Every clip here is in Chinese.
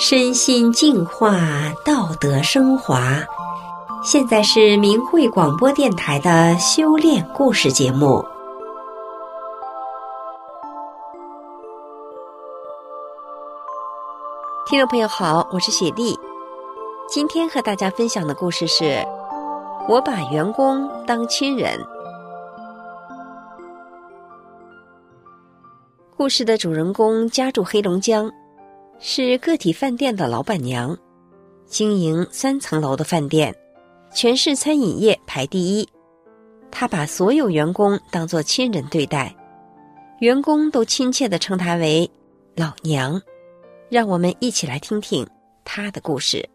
身心净化，道德升华。现在是明慧广播电台的修炼故事节目。听众朋友好，我是雪莉。今天和大家分享的故事是：我把员工当亲人。故事的主人公家住黑龙江。是个体饭店的老板娘，经营三层楼的饭店，全市餐饮业排第一。她把所有员工当作亲人对待，员工都亲切的称她为“老娘”。让我们一起来听听她的故事。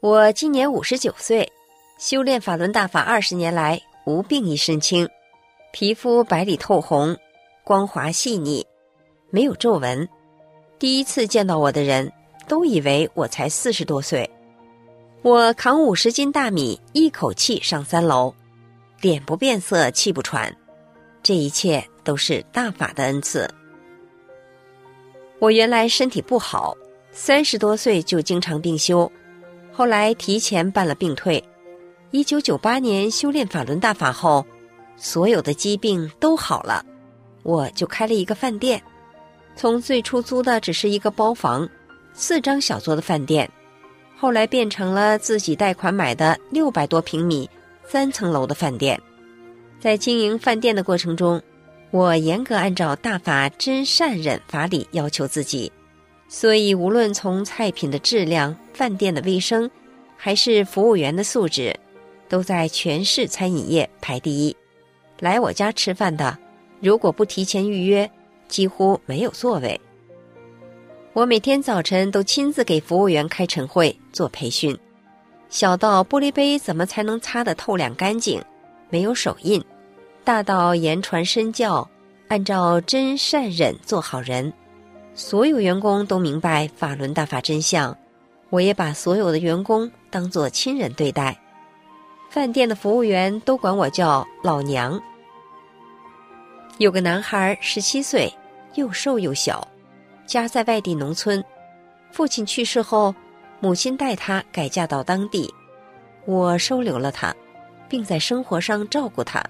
我今年五十九岁，修炼法轮大法二十年来，无病一身轻，皮肤白里透红，光滑细腻。没有皱纹，第一次见到我的人都以为我才四十多岁。我扛五十斤大米，一口气上三楼，脸不变色，气不喘，这一切都是大法的恩赐。我原来身体不好，三十多岁就经常病休，后来提前办了病退。一九九八年修炼法轮大法后，所有的疾病都好了，我就开了一个饭店。从最初租的只是一个包房，四张小桌的饭店，后来变成了自己贷款买的六百多平米、三层楼的饭店。在经营饭店的过程中，我严格按照大法真善忍法理要求自己，所以无论从菜品的质量、饭店的卫生，还是服务员的素质，都在全市餐饮业排第一。来我家吃饭的，如果不提前预约。几乎没有座位。我每天早晨都亲自给服务员开晨会做培训，小到玻璃杯怎么才能擦得透亮干净，没有手印；大到言传身教，按照真善忍做好人。所有员工都明白法轮大法真相，我也把所有的员工当做亲人对待。饭店的服务员都管我叫老娘。有个男孩十七岁。又瘦又小，家在外地农村，父亲去世后，母亲带他改嫁到当地，我收留了他，并在生活上照顾他，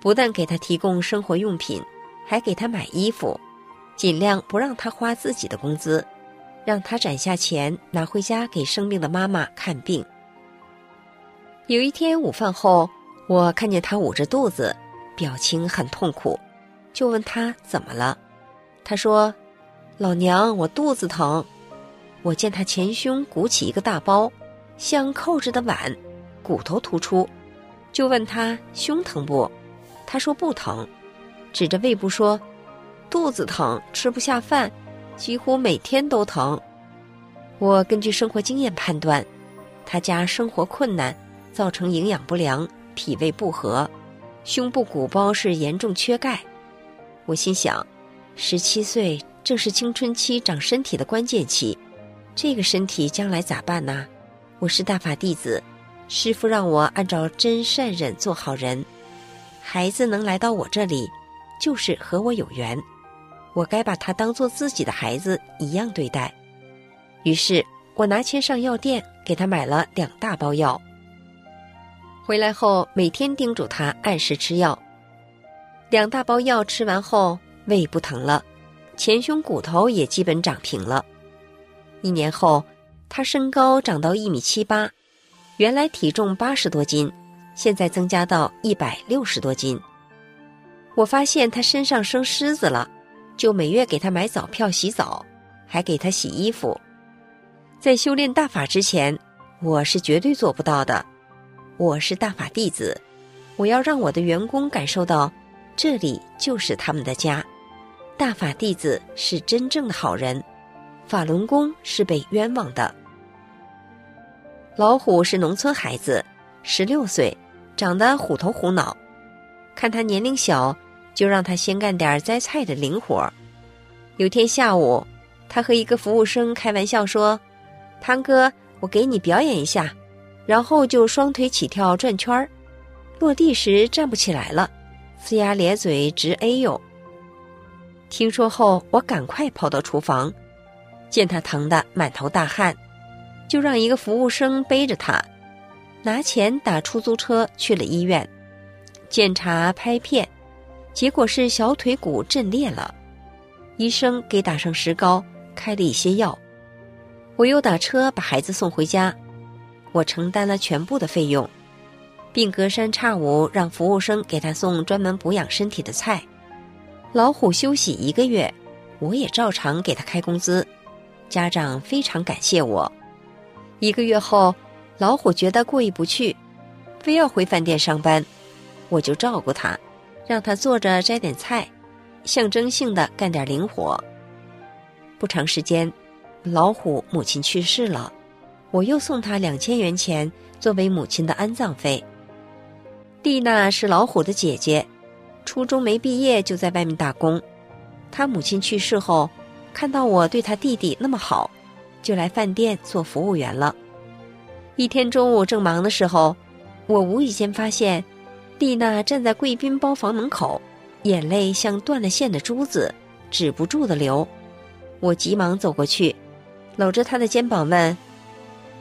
不但给他提供生活用品，还给他买衣服，尽量不让他花自己的工资，让他攒下钱拿回家给生病的妈妈看病。有一天午饭后，我看见他捂着肚子，表情很痛苦，就问他怎么了。他说：“老娘，我肚子疼。”我见他前胸鼓起一个大包，像扣着的碗，骨头突出，就问他胸疼不？他说不疼，指着胃部说：“肚子疼，吃不下饭，几乎每天都疼。”我根据生活经验判断，他家生活困难，造成营养不良、脾胃不和，胸部鼓包是严重缺钙。我心想。十七岁正是青春期长身体的关键期，这个身体将来咋办呢？我是大法弟子，师傅让我按照真善忍做好人。孩子能来到我这里，就是和我有缘，我该把他当做自己的孩子一样对待。于是我拿钱上药店给他买了两大包药。回来后每天叮嘱他按时吃药。两大包药吃完后。胃不疼了，前胸骨头也基本长平了。一年后，他身高长到一米七八，原来体重八十多斤，现在增加到一百六十多斤。我发现他身上生虱子了，就每月给他买早票洗澡，还给他洗衣服。在修炼大法之前，我是绝对做不到的。我是大法弟子，我要让我的员工感受到，这里就是他们的家。大法弟子是真正的好人，法轮功是被冤枉的。老虎是农村孩子，十六岁，长得虎头虎脑。看他年龄小，就让他先干点摘菜的零活。有天下午，他和一个服务生开玩笑说：“汤哥，我给你表演一下。”然后就双腿起跳转圈儿，落地时站不起来了，呲牙咧嘴直哎呦。听说后，我赶快跑到厨房，见他疼得满头大汗，就让一个服务生背着他，拿钱打出租车去了医院，检查拍片，结果是小腿骨震裂了，医生给打上石膏，开了一些药，我又打车把孩子送回家，我承担了全部的费用，并隔三差五让服务生给他送专门补养身体的菜。老虎休息一个月，我也照常给他开工资。家长非常感谢我。一个月后，老虎觉得过意不去，非要回饭店上班，我就照顾他，让他坐着摘点菜，象征性的干点零活。不长时间，老虎母亲去世了，我又送他两千元钱作为母亲的安葬费。蒂娜是老虎的姐姐。初中没毕业就在外面打工，他母亲去世后，看到我对他弟弟那么好，就来饭店做服务员了。一天中午正忙的时候，我无意间发现，丽娜站在贵宾包房门口，眼泪像断了线的珠子，止不住的流。我急忙走过去，搂着她的肩膀问：“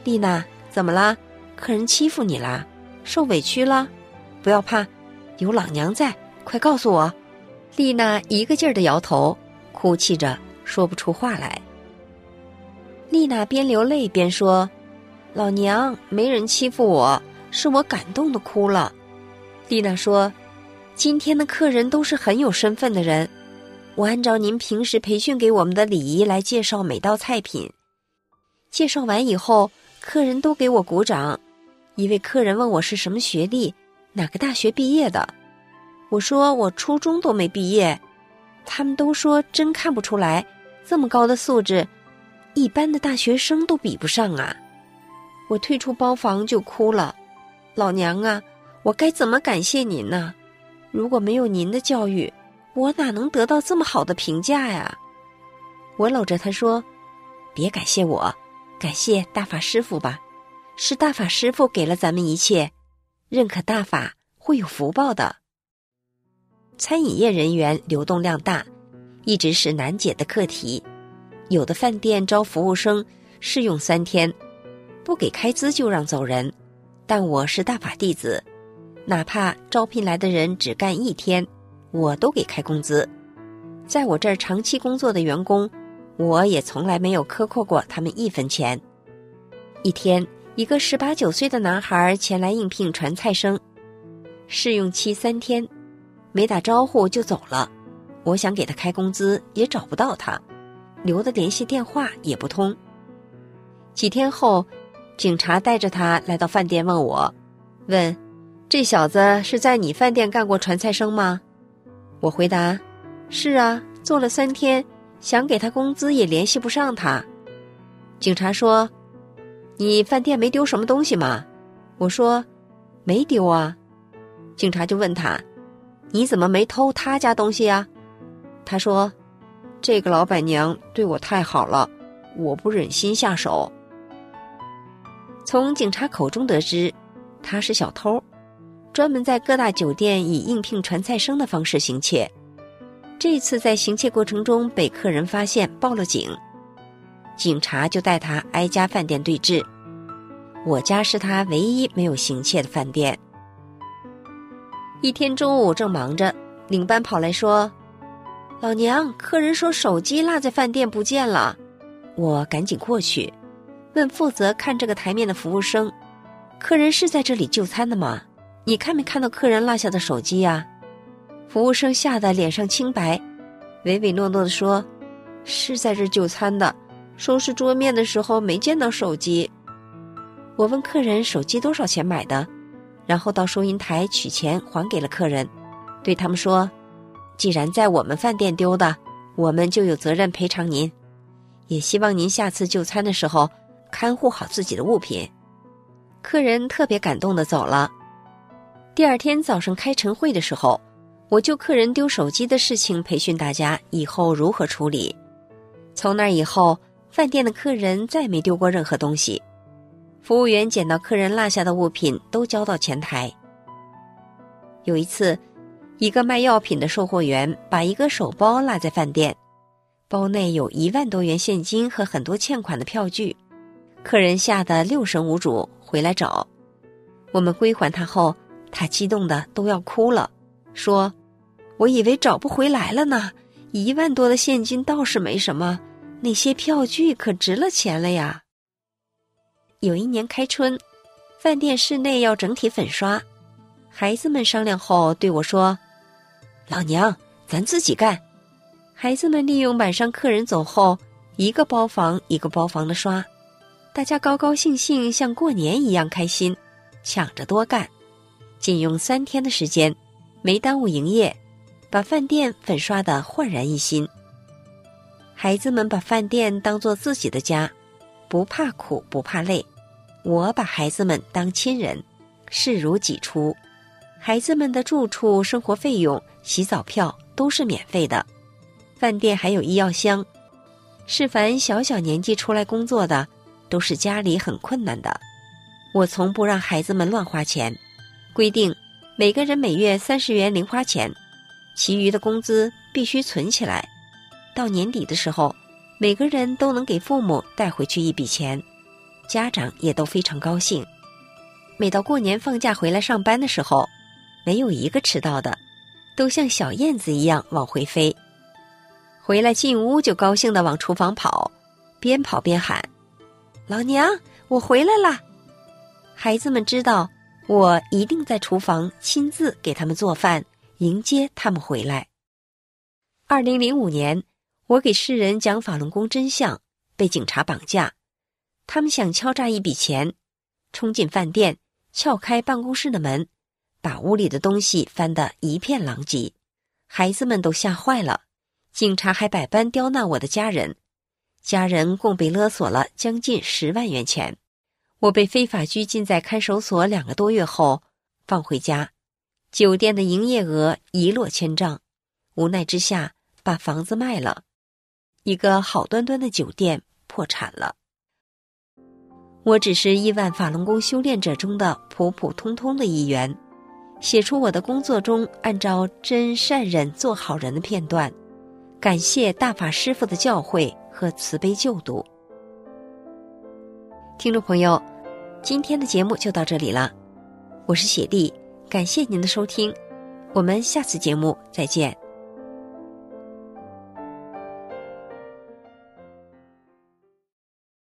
丽娜，怎么啦？客人欺负你啦？受委屈了？不要怕，有老娘在。”快告诉我！丽娜一个劲儿的摇头，哭泣着说不出话来。丽娜边流泪边说：“老娘没人欺负我，是我感动的哭了。”丽娜说：“今天的客人都是很有身份的人，我按照您平时培训给我们的礼仪来介绍每道菜品。介绍完以后，客人都给我鼓掌。一位客人问我是什么学历，哪个大学毕业的。”我说我初中都没毕业，他们都说真看不出来，这么高的素质，一般的大学生都比不上啊！我退出包房就哭了，老娘啊，我该怎么感谢您呢？如果没有您的教育，我哪能得到这么好的评价呀？我搂着他说：“别感谢我，感谢大法师傅吧，是大法师傅给了咱们一切，认可大法会有福报的。”餐饮业人员流动量大，一直是难解的课题。有的饭店招服务生试用三天，不给开资就让走人。但我是大法弟子，哪怕招聘来的人只干一天，我都给开工资。在我这儿长期工作的员工，我也从来没有克扣过他们一分钱。一天，一个十八九岁的男孩前来应聘传菜生，试用期三天。没打招呼就走了，我想给他开工资也找不到他，留的联系电话也不通。几天后，警察带着他来到饭店问我，问：“这小子是在你饭店干过传菜生吗？”我回答：“是啊，做了三天，想给他工资也联系不上他。”警察说：“你饭店没丢什么东西吗？”我说：“没丢啊。”警察就问他。你怎么没偷他家东西呀？他说：“这个老板娘对我太好了，我不忍心下手。”从警察口中得知，他是小偷，专门在各大酒店以应聘传菜生的方式行窃。这次在行窃过程中被客人发现，报了警，警察就带他挨家饭店对质。我家是他唯一没有行窃的饭店。一天中午正忙着，领班跑来说：“老娘，客人说手机落在饭店不见了。”我赶紧过去，问负责看这个台面的服务生：“客人是在这里就餐的吗？你看没看到客人落下的手机呀？”服务生吓得脸上青白，唯唯诺诺的说：“是在这就餐的，收拾桌面的时候没见到手机。”我问客人：“手机多少钱买的？”然后到收银台取钱还给了客人，对他们说：“既然在我们饭店丢的，我们就有责任赔偿您。也希望您下次就餐的时候看护好自己的物品。”客人特别感动的走了。第二天早上开晨会的时候，我就客人丢手机的事情培训大家以后如何处理。从那以后，饭店的客人再没丢过任何东西。服务员捡到客人落下的物品，都交到前台。有一次，一个卖药品的售货员把一个手包落在饭店，包内有一万多元现金和很多欠款的票据。客人吓得六神无主，回来找我们归还他后，他激动的都要哭了，说：“我以为找不回来了呢，一万多的现金倒是没什么，那些票据可值了钱了呀。”有一年开春，饭店室内要整体粉刷，孩子们商量后对我说：“老娘，咱自己干。”孩子们利用晚上客人走后，一个包房一个包房的刷。大家高高兴兴，像过年一样开心，抢着多干。仅用三天的时间，没耽误营业，把饭店粉刷的焕然一新。孩子们把饭店当做自己的家，不怕苦不怕累。我把孩子们当亲人，视如己出。孩子们的住处、生活费用、洗澡票都是免费的。饭店还有医药箱，是凡小小年纪出来工作的。都是家里很困难的，我从不让孩子们乱花钱，规定每个人每月三十元零花钱，其余的工资必须存起来。到年底的时候，每个人都能给父母带回去一笔钱，家长也都非常高兴。每到过年放假回来上班的时候，没有一个迟到的，都像小燕子一样往回飞。回来进屋就高兴的往厨房跑，边跑边喊。老娘，我回来啦！孩子们知道我一定在厨房亲自给他们做饭，迎接他们回来。二零零五年，我给世人讲法轮功真相，被警察绑架。他们想敲诈一笔钱，冲进饭店，撬开办公室的门，把屋里的东西翻得一片狼藉。孩子们都吓坏了，警察还百般刁难我的家人。家人共被勒索了将近十万元钱，我被非法拘禁在看守所两个多月后放回家，酒店的营业额一落千丈，无奈之下把房子卖了，一个好端端的酒店破产了。我只是亿万法轮功修炼者中的普普通通的一员，写出我的工作中按照真善忍做好人的片段，感谢大法师父的教诲。和慈悲救度，听众朋友，今天的节目就到这里了。我是雪莉，感谢您的收听，我们下次节目再见。